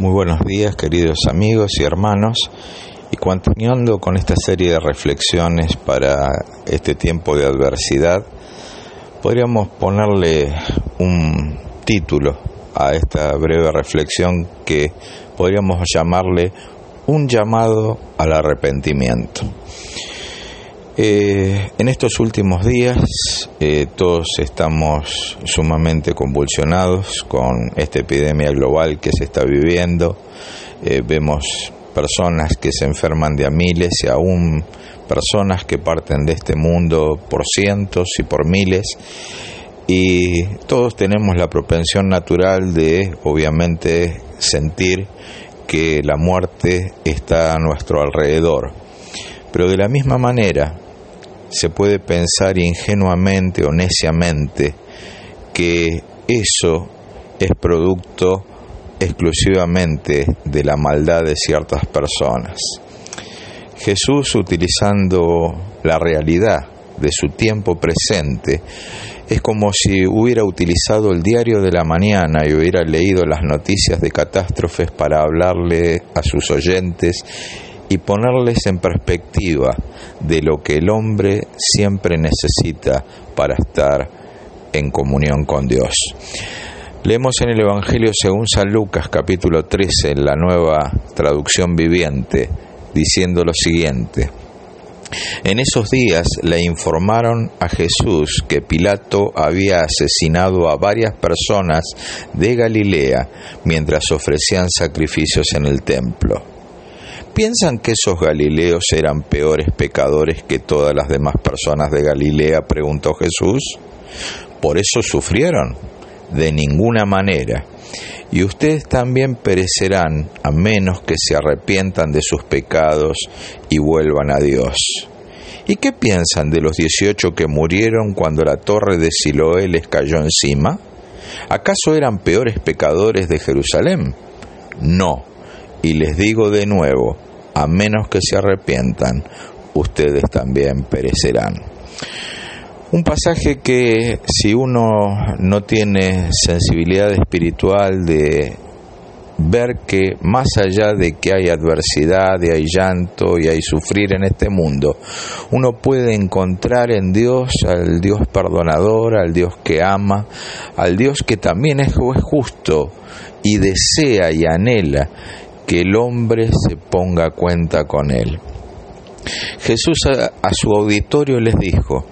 Muy buenos días queridos amigos y hermanos y continuando con esta serie de reflexiones para este tiempo de adversidad, podríamos ponerle un título a esta breve reflexión que podríamos llamarle un llamado al arrepentimiento. Eh, en estos últimos días eh, todos estamos sumamente convulsionados con esta epidemia global que se está viviendo. Eh, vemos personas que se enferman de a miles y aún personas que parten de este mundo por cientos y por miles. Y todos tenemos la propensión natural de, obviamente, sentir que la muerte está a nuestro alrededor. Pero de la misma manera, se puede pensar ingenuamente o neciamente que eso es producto exclusivamente de la maldad de ciertas personas. Jesús, utilizando la realidad de su tiempo presente, es como si hubiera utilizado el diario de la mañana y hubiera leído las noticias de catástrofes para hablarle a sus oyentes y ponerles en perspectiva de lo que el hombre siempre necesita para estar en comunión con Dios. Leemos en el Evangelio según San Lucas capítulo 13, en la nueva traducción viviente, diciendo lo siguiente. En esos días le informaron a Jesús que Pilato había asesinado a varias personas de Galilea mientras ofrecían sacrificios en el templo. ¿Piensan que esos galileos eran peores pecadores que todas las demás personas de Galilea? preguntó Jesús. ¿Por eso sufrieron? De ninguna manera. Y ustedes también perecerán a menos que se arrepientan de sus pecados y vuelvan a Dios. ¿Y qué piensan de los dieciocho que murieron cuando la torre de Siloé les cayó encima? ¿Acaso eran peores pecadores de Jerusalén? No. Y les digo de nuevo, a menos que se arrepientan, ustedes también perecerán. Un pasaje que si uno no tiene sensibilidad espiritual de ver que más allá de que hay adversidad, y hay llanto y hay sufrir en este mundo, uno puede encontrar en Dios al Dios perdonador, al Dios que ama, al Dios que también es justo y desea y anhela que el hombre se ponga a cuenta con él. Jesús a, su auditorio les dijo,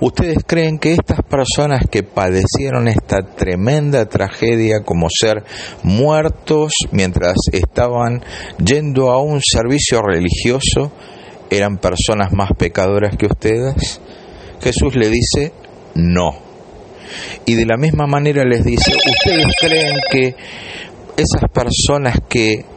¿Ustedes creen que estas personas que padecieron esta tremenda tragedia como ser muertos mientras estaban yendo a un servicio religioso eran personas más pecadoras que ustedes? Jesús le dice, no. Y de la misma manera les dice, ¿ustedes creen que esas personas que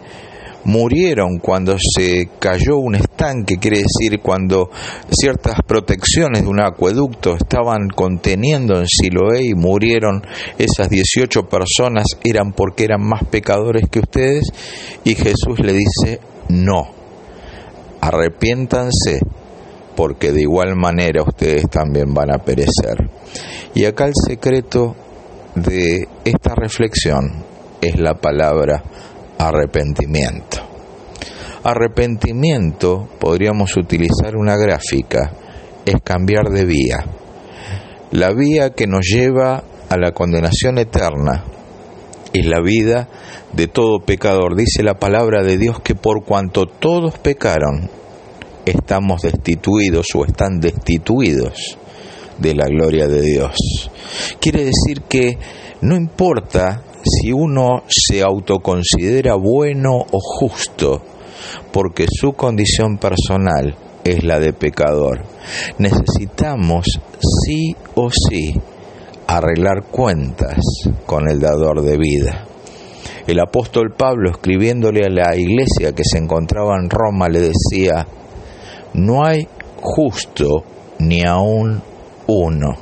murieron cuando se cayó un estanque, quiere decir cuando ciertas protecciones de un acueducto estaban conteniendo en Siloé y murieron esas 18 personas, eran porque eran más pecadores que ustedes. Y Jesús le dice, no, arrepiéntanse porque de igual manera ustedes también van a perecer. Y acá el secreto de esta reflexión es la palabra arrepentimiento. Arrepentimiento, podríamos utilizar una gráfica, es cambiar de vía. La vía que nos lleva a la condenación eterna es la vida de todo pecador. Dice la palabra de Dios que por cuanto todos pecaron, estamos destituidos o están destituidos de la gloria de Dios. Quiere decir que no importa si uno se autoconsidera bueno o justo, porque su condición personal es la de pecador. Necesitamos sí o sí arreglar cuentas con el dador de vida. El apóstol Pablo, escribiéndole a la iglesia que se encontraba en Roma, le decía, no hay justo ni aún uno.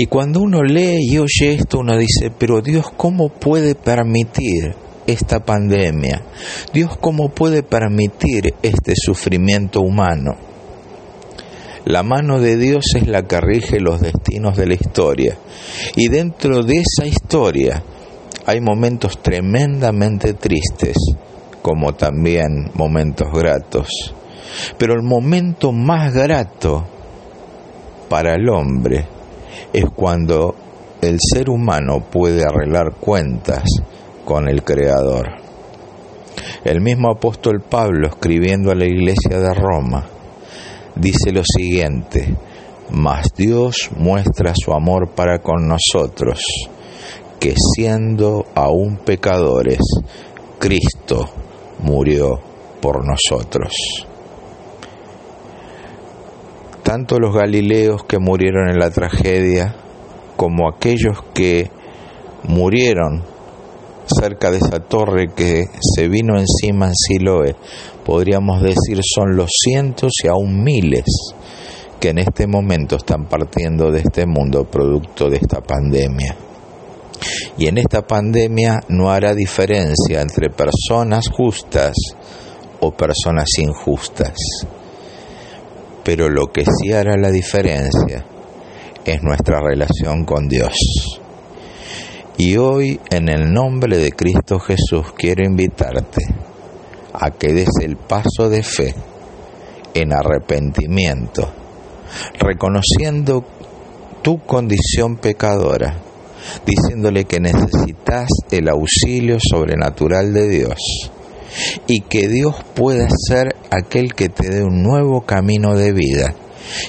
Y cuando uno lee y oye esto, uno dice, pero Dios, ¿cómo puede permitir esta pandemia? Dios, ¿cómo puede permitir este sufrimiento humano? La mano de Dios es la que rige los destinos de la historia. Y dentro de esa historia hay momentos tremendamente tristes, como también momentos gratos. Pero el momento más grato para el hombre es cuando el ser humano puede arreglar cuentas con el Creador. El mismo apóstol Pablo, escribiendo a la iglesia de Roma, dice lo siguiente, mas Dios muestra su amor para con nosotros, que siendo aún pecadores, Cristo murió por nosotros. Tanto los galileos que murieron en la tragedia, como aquellos que murieron cerca de esa torre que se vino encima en Siloé, podríamos decir son los cientos y aún miles que en este momento están partiendo de este mundo producto de esta pandemia. Y en esta pandemia no hará diferencia entre personas justas o personas injustas. Pero lo que sí hará la diferencia es nuestra relación con Dios. Y hoy, en el nombre de Cristo Jesús, quiero invitarte a que des el paso de fe en arrepentimiento reconociendo tu condición pecadora, diciéndole que necesitas el auxilio sobrenatural de Dios y que Dios pueda ser aquel que te dé un nuevo camino de vida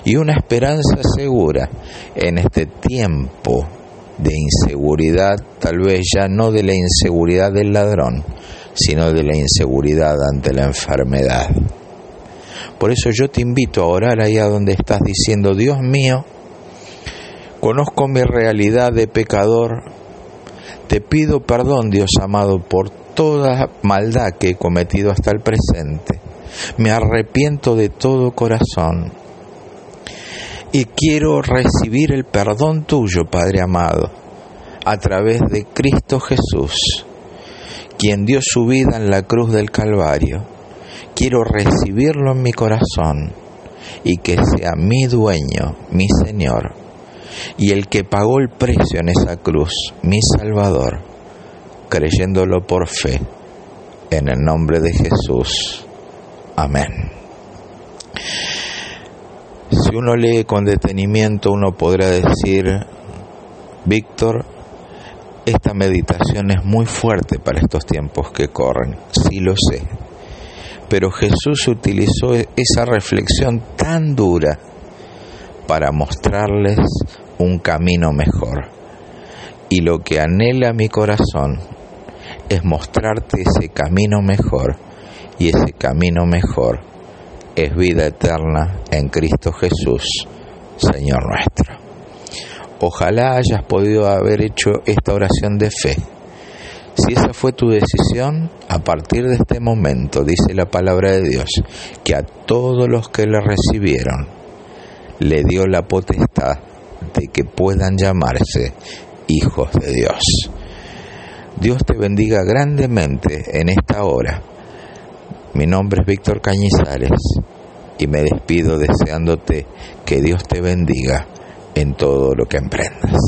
y una esperanza segura en este tiempo de inseguridad, tal vez ya no de la inseguridad del ladrón, sino de la inseguridad ante la enfermedad. Por eso yo te invito a orar allá donde estás diciendo, Dios mío, conozco mi realidad de pecador, te pido perdón, Dios amado, por toda maldad que he cometido hasta el presente. Me arrepiento de todo corazón. Y quiero recibir el perdón tuyo, Padre amado, a través de Cristo Jesús, quien dio su vida en la cruz del Calvario. Quiero recibirlo en mi corazón y que sea mi dueño, mi Señor, y el que pagó el precio en esa cruz, mi Salvador, creyéndolo por fe, en el nombre de Jesús. Amén. Si uno lee con detenimiento, uno podrá decir, Víctor, esta meditación es muy fuerte para estos tiempos que corren, sí lo sé pero Jesús utilizó esa reflexión tan dura para mostrarles un camino mejor. Y lo que anhela mi corazón es mostrarte ese camino mejor. Y ese camino mejor es vida eterna en Cristo Jesús, Señor nuestro. Ojalá hayas podido haber hecho esta oración de fe si esa fue tu decisión, a partir de este momento, dice la palabra de Dios, que a todos los que le recibieron, le dio la potestad de que puedan llamarse hijos de Dios. Dios te bendiga grandemente en esta hora. Mi nombre es Víctor Cañizales y me despido deseándote que Dios te bendiga en todo lo que emprendas.